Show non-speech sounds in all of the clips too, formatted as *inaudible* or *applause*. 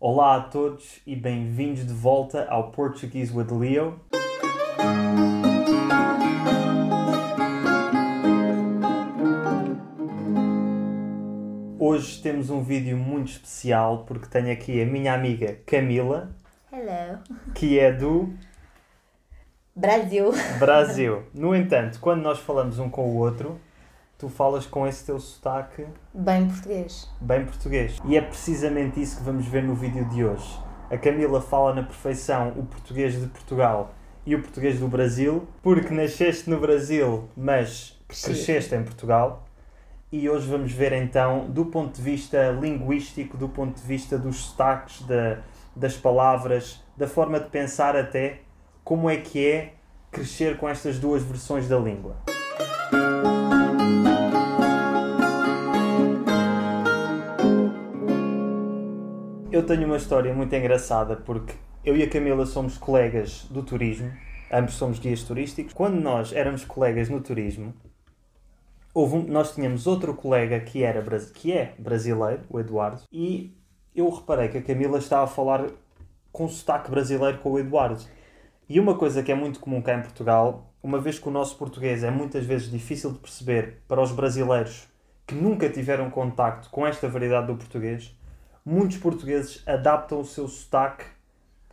Olá a todos e bem-vindos de volta ao Portuguese with Leo. Hoje temos um vídeo muito especial porque tenho aqui a minha amiga Camila, Hello. que é do Brasil. Brasil. No entanto, quando nós falamos um com o outro, tu falas com esse teu sotaque Bem português. bem português. E é precisamente isso que vamos ver no vídeo de hoje. A Camila fala na perfeição o português de Portugal e o português do Brasil, porque nasceste no Brasil, mas cresceste em Portugal. E hoje vamos ver então, do ponto de vista linguístico, do ponto de vista dos sotaques, da, das palavras, da forma de pensar até, como é que é crescer com estas duas versões da língua. Eu tenho uma história muito engraçada porque eu e a Camila somos colegas do turismo, ambos somos guias turísticos. Quando nós éramos colegas no turismo, houve um- nós tínhamos outro colega que, era, que é brasileiro, o Eduardo, e eu reparei que a Camila estava a falar com sotaque brasileiro com o Eduardo. E uma coisa que é muito comum cá em Portugal, uma vez que o nosso português é muitas vezes difícil de perceber para os brasileiros que nunca tiveram contacto com esta variedade do português, muitos portugueses adaptam o seu sotaque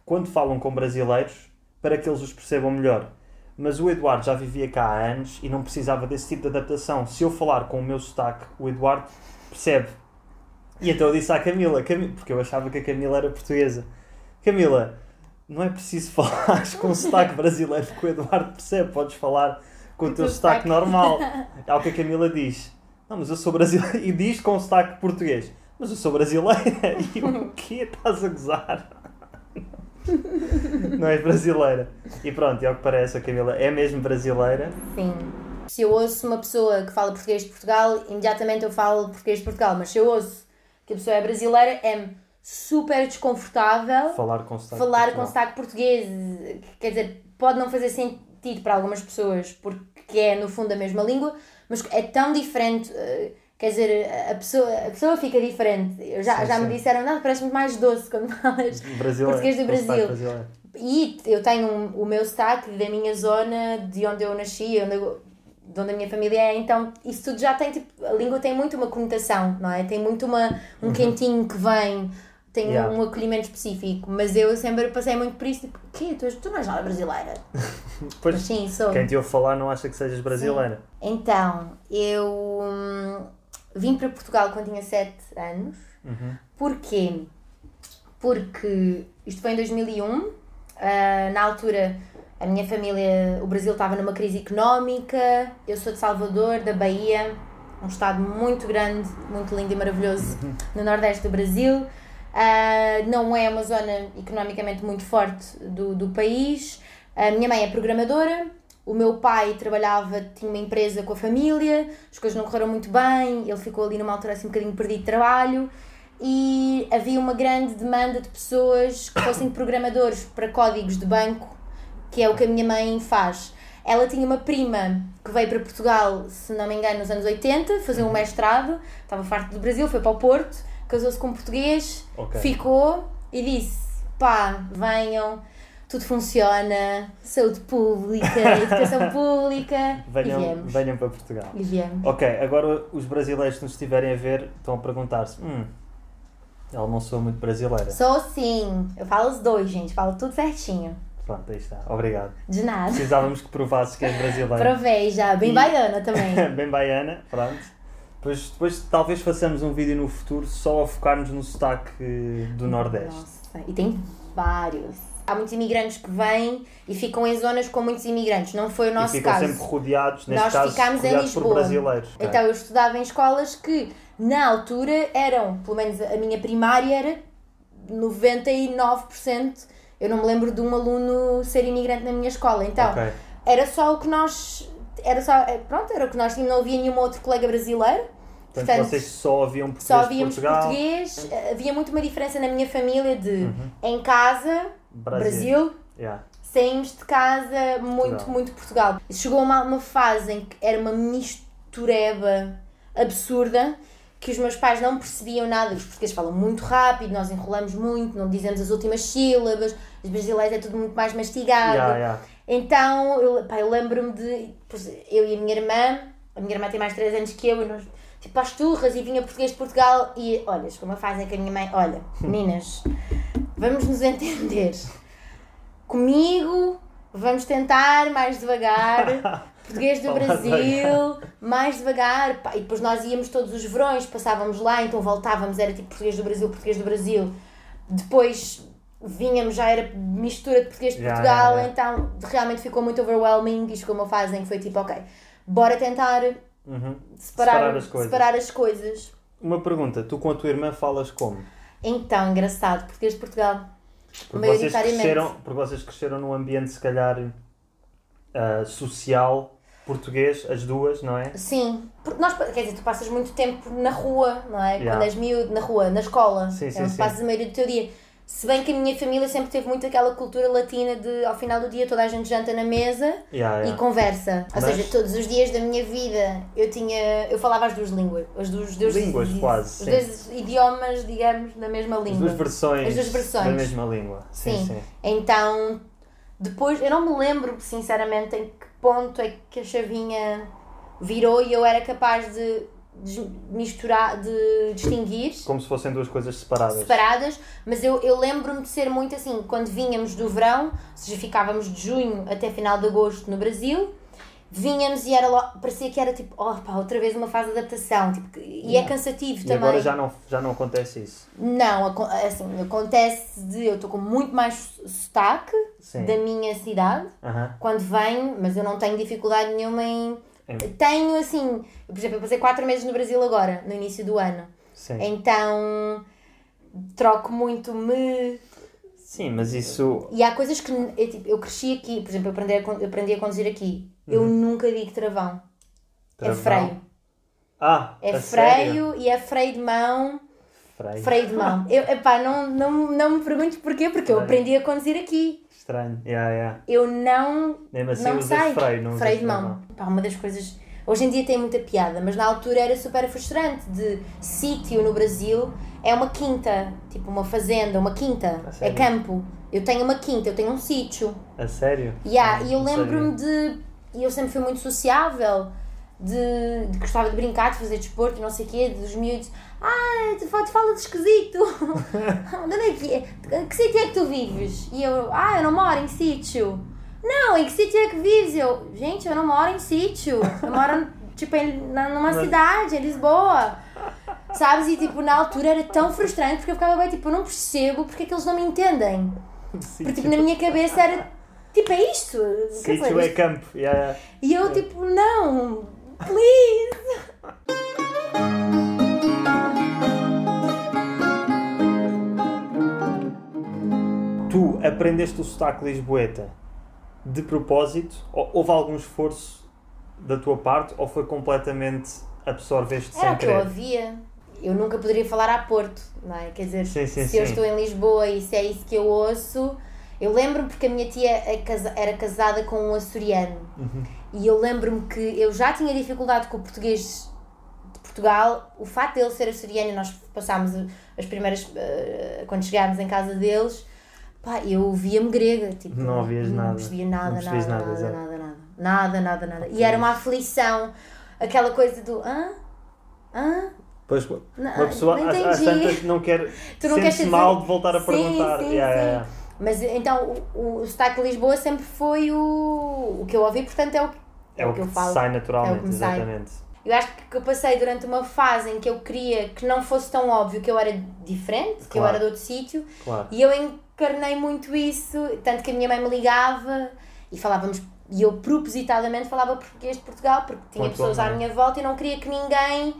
quando falam com brasileiros para que eles os percebam melhor. Mas o Eduardo já vivia cá há anos e não precisava desse tipo de adaptação. Se eu falar com o meu sotaque, o Eduardo percebe. E então eu disse à Camila, Cami- porque eu achava que a Camila era portuguesa: Camila, não é preciso *laughs* falar com o sotaque brasileiro que o Eduardo percebe, podes falar com o teu sotaque. normal. *laughs* É o que a Camila diz. Não, mas eu sou brasileiro. *laughs* E diz com sotaque português. Mas eu sou brasileira. *laughs* E eu, o quê? Estás a gozar? *laughs* Não és brasileira. E pronto, é o que parece, a Camila é mesmo brasileira. Sim. Se eu ouço uma pessoa que fala português de Portugal, imediatamente eu falo português de Portugal. Mas se eu ouço que a pessoa é brasileira, é-me super desconfortável Falar com sotaque falar com sotaque português. Quer dizer, pode não fazer sentido para algumas pessoas, porque é no fundo a mesma língua, mas é tão diferente. eh, Quer dizer, a pessoa, a pessoa fica diferente. Eu já, Sim, já me sim. disseram, não, parece-me mais doce quando falas *laughs* Brasileiro, português do Brasil. E eu tenho um- o meu sotaque da minha zona, de onde eu nasci, onde, eu- de onde a minha família é, então isso tudo já tem, tipo, a língua tem muito uma conotação, não é? Tem muito uma, um quentinho que vem, tem Uhum. Yeah. um acolhimento específico, mas eu sempre passei muito por isso, tipo, que tu, és- tu não és nada brasileira. *laughs* Mas Pois, sim, sou. quem te ouve falar não acha que sejas brasileira. Então, eu hum, vim para Portugal quando tinha 7 anos. Uhum. Porquê? Porque isto foi em 2001. ah, na altura, a minha família, o Brasil estava numa crise económica. Eu sou de Salvador, da Bahia, um estado muito grande, muito lindo e maravilhoso no nordeste do Brasil. Ah, não é uma zona economicamente muito forte do, do país. A minha mãe é programadora, o meu pai trabalhava, tinha uma empresa com a família, as coisas não correram muito bem, ele ficou ali numa altura assim um bocadinho perdido de trabalho e havia uma grande demanda de pessoas que fossem programadores para códigos de banco, que é o que a minha mãe faz. Ela tinha uma prima que veio para Portugal, se não me engano, nos anos 80, fazer um mestrado, estava farto do Brasil, foi para o Porto, casou-se com um português, Ok. ficou e disse: pá, venham, tudo funciona, saúde pública, *laughs* educação pública, e Venham, viemos. venham para Portugal. E viemos. Ok, agora os brasileiros que nos estiverem a ver estão a perguntar-se: hum, ela não sou muito brasileira. Sou sim, eu falo os dois, gente, falo tudo certinho. Pronto, aí está. Obrigado. De nada. Precisávamos que provasses que és brasileira. Provei já, bem E- baiana também. *laughs* Bem baiana, pronto. Depois, depois talvez façamos um vídeo no futuro só a focar-nos no sotaque do Nordeste. Nossa, e tem vários. Há muitos imigrantes que vêm e ficam em zonas com muitos imigrantes. Não foi o e nosso ficam caso. sempre rodeados, neste Nós caso, ficámos em rodeados por Lisboa. brasileiros. Então eu estudava em escolas que na altura eram, pelo menos a minha primária era 99%. Eu não me lembro de um aluno ser imigrante na minha escola. Então Ok. era só o que nós. Era só. é, Pronto, era o que nós tínhamos. Não havia nenhum outro colega brasileiro. Portanto, vocês só haviam português Só havíamos português. Havia muito uma diferença na minha família de em casa, Brasil, Yeah. saímos de casa muito, Portugal. muito Portugal. Chegou uma, uma fase em que era uma mistureba absurda que os meus pais não percebiam nada, os portugueses falam muito rápido, nós enrolamos muito, não dizemos as últimas sílabas, os brasileiros é tudo muito mais mastigado. Yeah, yeah. Então, eu, pá, eu lembro-me de. pois, Eu e a minha irmã, a minha irmã tem mais 3 anos que eu, e nós, tipo, às turras, e vinha português de Portugal, e olha, como a fazem com a minha mãe, olha, *laughs* meninas, vamos nos entender. Comigo, vamos tentar mais devagar. *laughs* Português do Brasil, mais devagar. pá, E depois nós íamos todos os verões, passávamos lá, então voltávamos, era tipo português do Brasil, português do Brasil. Depois vinhamos, já era mistura de português de Yeah, Portugal, yeah, então realmente ficou muito overwhelming. Isto como fazem, que foi tipo, ok, bora tentar Uhum. separar, Separar as coisas. separar as coisas. Uma pergunta, tu com a tua irmã falas como? Então, engraçado, português de Portugal. Porque vocês, cresceram, porque vocês cresceram num ambiente, se calhar, ah, social, português, as duas, não é? Sim, porque nós, quer dizer, tu passas muito tempo na rua, não é? Yeah. Quando és miúdo, na rua, na escola. Sim, é sim, onde sim. passas a maioria do teu dia. Se bem que a minha família sempre teve muito aquela cultura latina de ao final do dia toda a gente janta na mesa Yeah, e yeah. conversa. Ou Mas- seja, todos os dias da minha vida eu tinha. Eu falava as duas línguas. As duas, os dois, Línguas, os quase, dois idiomas, digamos, da mesma As língua. duas versões, As duas versões. da mesma língua. Sim, Sim. sim. Então, depois, eu não me lembro sinceramente em que ponto é que a chavinha virou e eu era capaz de des- misturar, de distinguir Como se fossem duas coisas separadas. separadas, mas eu, eu lembro-me de ser muito assim, quando vinhamos do verão, ou seja, ficávamos de junho até final de agosto no Brasil, vinhamos e era logo, parecia que era tipo, oh pá, outra vez uma fase de adaptação, tipo, e é cansativo E também. agora já não, já não acontece isso. Não, assim, acontece de eu estou com muito mais sotaque Sim. da minha cidade Aham. quando venho, mas eu não tenho dificuldade nenhuma em. Em- Tenho assim, eu, por exemplo, eu passei 4 meses no Brasil agora, no início do ano. Sim. Então troco muito me. Sim, mas isso. E há coisas que eu, tipo, eu cresci aqui, por exemplo, eu aprendi a, eu aprendi a conduzir aqui. Eu Uhum. nunca digo travão. É Travão. freio. Ah, É freio sério? e é freio de mão. Freio. Freio de mão. *laughs* Eu, epá, não, não, não me perguntes porquê, porque eu Freio. aprendi a conduzir aqui. Estranho. Yeah, yeah. Eu não Mesmo assim não usas sei. freio, não freio de mão. Pá, uma das coisas. Hoje em dia tem muita piada, mas na altura era super frustrante. De sítio no Brasil é uma quinta, tipo uma fazenda, uma quinta, é campo. Eu tenho uma quinta, eu tenho um sítio. A sério? Yeah, Ah, e eu lembro-me de. E eu sempre fui muito sociável, de, de gostava de brincar, de fazer desporto e não sei o quê, dos miúdos. Ah, tu, tu falas *laughs* de esquisito. Onde é que é? Que sítio é que tu vives? E eu, ah, eu não moro em sítio. Não, em que sítio é que vives? Eu, gente, eu não moro em sítio. Eu moro, tipo, em, na- numa cidade, em Lisboa. Sabes? E, tipo, na altura era tão frustrante porque eu ficava bem, tipo, eu não percebo porque é que eles não me entendem. *laughs* Porque, tipo, na minha cabeça era, tipo, é isto. Sítio é campo. Yeah, yeah. E eu, tipo, não, please. Tu aprendeste o sotaque lisboeta de propósito? Ou houve algum esforço da tua parte? Ou foi completamente absorveste Era sem o que eu querer? ouvia. Eu nunca poderia falar a Porto, não é? Quer dizer, Sim, sim, se eu sim. estou em Lisboa e se é isso que eu ouço. Eu lembro-me porque a minha tia é era casada com um açoriano. Uhum. E eu lembro-me que eu já tinha dificuldade com o português de Portugal. O facto dele ser açoriano, e nós passámos as primeiras. eh, quando chegámos em casa deles, pá, eu via-me grega. Tipo, Não ouvias nada. Não percebia nada, Não nada, nada, nada, nada, nada, nada, nada, nada, E era uma aflição, aquela coisa do. Hã? Hã? Pois, Não, uma pessoa não às, às entendi. tantas não quer. *laughs* Tu não queres mal de voltar a Sim, perguntar. sim, Yeah, sim. yeah. Mas então o, o sotaque de Lisboa sempre foi o, o que eu ouvi, portanto é o, É o que, eu falo. sai É naturalmente, que me sai. exatamente. Eu acho que eu passei durante uma fase em que eu queria que não fosse tão óbvio que eu era diferente, que eu Claro. era de outro sítio, Claro. e eu encarnei muito isso, tanto que a minha mãe me ligava e falávamos, e eu propositadamente falava português de Portugal, porque tinha tua pessoas à mãe. minha volta e não queria que ninguém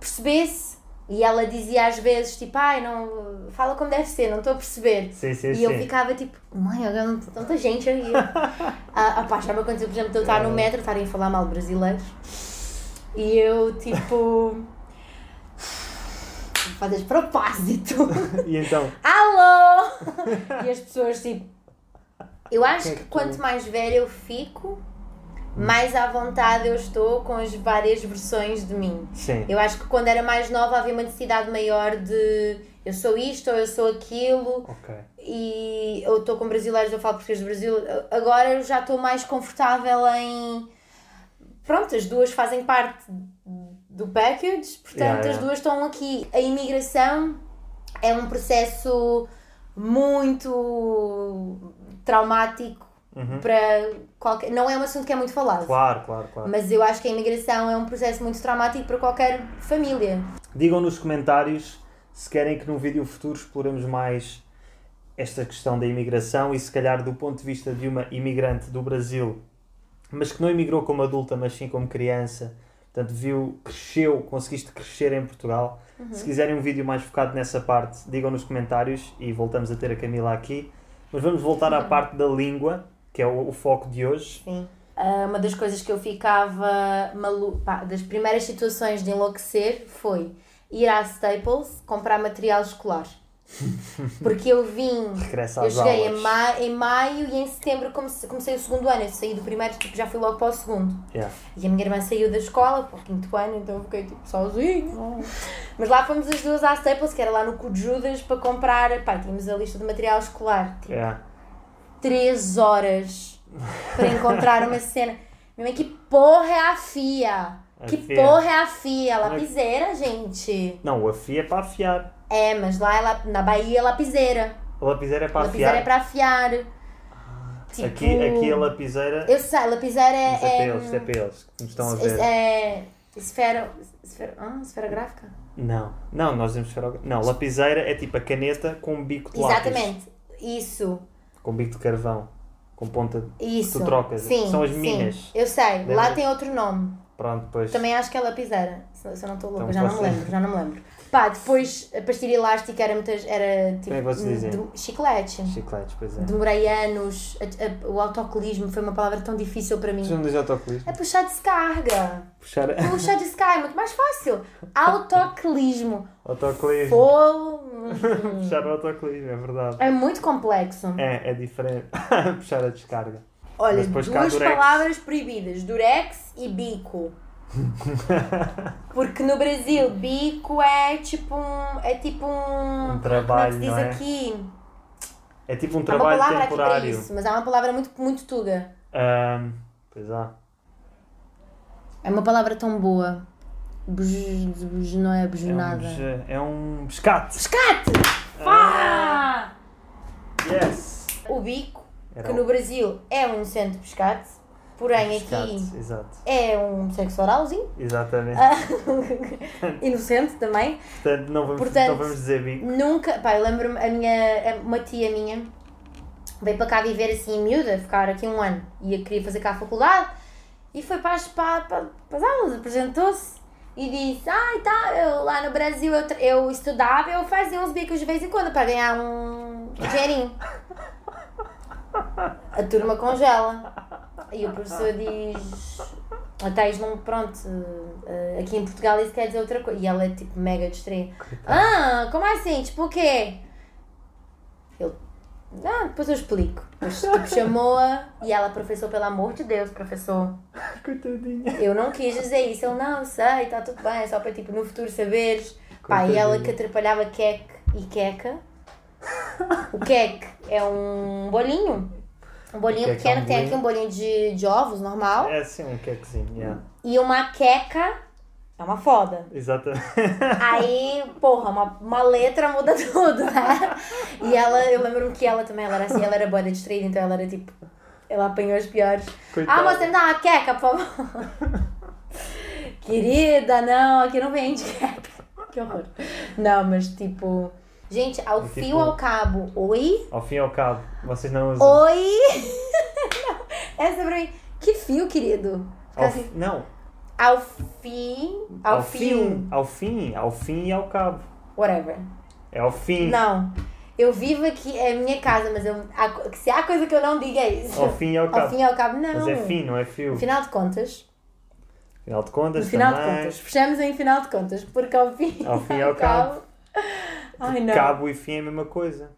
percebesse. E ela dizia às vezes, tipo, ai, não, fala como deve ser, não estou a perceber. Sim, sim, E sim. eu ficava tipo, mãe, agora não tanta gente aí. *laughs* ah, pá, já me aconteceu, por exemplo, de eu estar no metro, estarem a falar mal brasileiros. E eu, tipo. Fazes propósito. *laughs* E então, Alô! E as pessoas, tipo. Eu acho Que é que que quanto mais velha eu fico, mais à vontade eu estou com as várias versões de mim. Sim. Eu acho que quando era mais nova havia uma necessidade maior de eu sou isto ou eu sou aquilo Ok. e eu estou com brasileiros, eu falo português do Brasil. Agora eu já estou mais confortável em. Pronto, as duas fazem parte do package, portanto Yeah, as yeah. duas estão aqui. A imigração é um processo muito traumático Uhum. para qualquer. Não é um assunto que é muito falado. Claro, claro, claro. Mas eu acho que a imigração é um processo muito traumático para qualquer família. Digam nos comentários se querem que num vídeo futuro exploremos mais esta questão da imigração e se calhar do ponto de vista de uma imigrante do Brasil, mas que não imigrou como adulta, mas sim como criança, portanto viu, cresceu, conseguiste crescer em Portugal. Se quiserem um vídeo mais focado nessa parte, digam nos comentários e voltamos a ter a Camila aqui. Mas vamos voltar à parte da língua, que é o, o foco de hoje. Sim. Ah, uma das coisas que eu ficava maluca, das primeiras situações de enlouquecer foi ir à Staples comprar material escolar. *laughs* Porque eu vim, Regressa eu cheguei em, ma em maio e em setembro comecei, comecei o segundo ano. Eu saí do primeiro, tipo, já fui logo para o segundo. Yeah. E a minha irmã saiu da escola para o quinto ano, então eu fiquei tipo sozinha. Mas lá fomos as duas à Staples, que era lá no Cu de Judas, para comprar. Pá, tínhamos a lista de material escolar. Tipo, Yeah. 3 horas para encontrar uma *laughs* cena. Minha mãe, que porra é a FIA? A que FIA. porra é a FIA? é Lapiseira, gente. Não, o afia é para afiar. É, mas lá é la- na Bahia é lapiseira. A lapiseira é para lapiseira afiar. é para afiar. Tipo, Aqui, aqui a lapiseira. Eu sei, lapiseira é. Isto é para é, eles, é para eles que nos estão a ver. é esfera. Esfera, ah, esfera gráfica? Não, não, nós temos esferog... Não, lapiseira é tipo a caneta com um bico de lápis. Exatamente. Isso. Com bico de carvão. Com ponta. Isso. Tu trocas. Sim, São as sim. minas. Eu sei. Lá Lembras? tem outro nome. Pronto, depois. Também acho que é lapiseira. Se, se eu não estou louca, Então já não me lembro, já não me lembro. Pá, depois a pastilha elástica era muitas. Era tipo. Como é que de- chiclete. Chicletes, pois é. Demorei anos. A- a- o autocolismo foi uma palavra tão difícil para mim. Vocês não dizem autocolismo? É puxar descarga. Puxar. Puxar descarga é muito mais fácil. Autocolismo. autocolismo. Pô, *laughs* Puxar o autocolismo, é verdade. é muito complexo. É, é diferente. *laughs* Puxar a descarga. Olha, duas palavras proibidas: durex e bico. *laughs* Porque no Brasil, bico é tipo um. É tipo um. Um trabalho, como é que se diz não é? aqui? É tipo um Há uma trabalho palavra aqui para temporário. isso, mas há uma palavra muito, muito tuga. Ahm, pois há. É uma palavra tão boa. Não é bus É um, é um pescate. Pescate! Pá! Yes! O bico, Era que no Brasil é um inocente pescate, porém pescate, aqui Exato. é um sexo oralzinho. Exatamente. *laughs* Inocente também. Portanto, não vamos, Portanto, não vamos dizer bico. Nunca, pá, eu lembro-me, a minha, uma tia minha veio para cá viver assim, miúda, ficar aqui um ano e queria fazer cá a faculdade e foi para as, para, para, para as aulas, apresentou-se e disse: Ai, tá, eu lá no Brasil eu, eu estudava, eu fazia uns bicos de vez em quando para ganhar um dinheirinho. *laughs* A turma congela. E o professor diz. Até eles não. Pronto, eh, aqui em Portugal isso quer dizer outra coisa. E ela é tipo mega distraída. Ah, como assim? Tipo o quê? Eu. Ah, depois eu explico. Depois tipo, chamou-a e ela, professor, pelo amor de Deus, professor. *laughs* Coitadinha. Eu não quis dizer isso. Ele, não, sei, está tudo bem, é só para tipo no futuro saberes. Pá, e ela que atrapalhava queque e queca. O queque é um bolinho. Um bolinho é pequeno, um tem aqui um bolinho de, de ovos normal. É assim, um quequezinho, yeah. E uma queca é uma foda. Exatamente. *laughs* Aí, porra, uma, uma letra muda *laughs* tudo, né? E ela, eu lembro-me que ela também, ela era assim, ela era boa distraída, então ela era tipo, ela apanhou as piores. Coitada. Ah, moça, me dá uma queca, por favor. *laughs* Querida, não, aqui não vende queca. Que horror. Não, mas tipo, gente, ao É fio tipo- ao cabo, oi? Ao fim e ao cabo, vocês não usam. Oi? *laughs* Não, essa é pra mim. Que fio, querido? Ao assim, Não, ao fim, ao, ao fio, fim, ao fim, ao fim e ao cabo. whatever. É ao fim. Não. Eu vivo aqui, é a minha casa, mas eu, co- se há coisa que eu não digo é isso. Ao fim e ao Ao cabo. fim e ao cabo, não. Mas é fim, não é fio. No final de contas, Final de contas, no final também. de contas, fechamos em final de contas, porque ao fim Ao fim e *laughs* ao cabo. Ai não. Cabo e fim é a mesma coisa.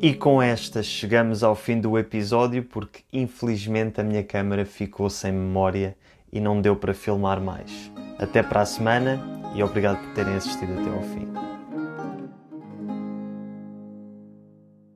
E com esta chegamos ao fim do episódio porque infelizmente a minha câmera ficou sem memória e não deu para filmar mais. Até para a semana e obrigado por terem assistido até ao fim.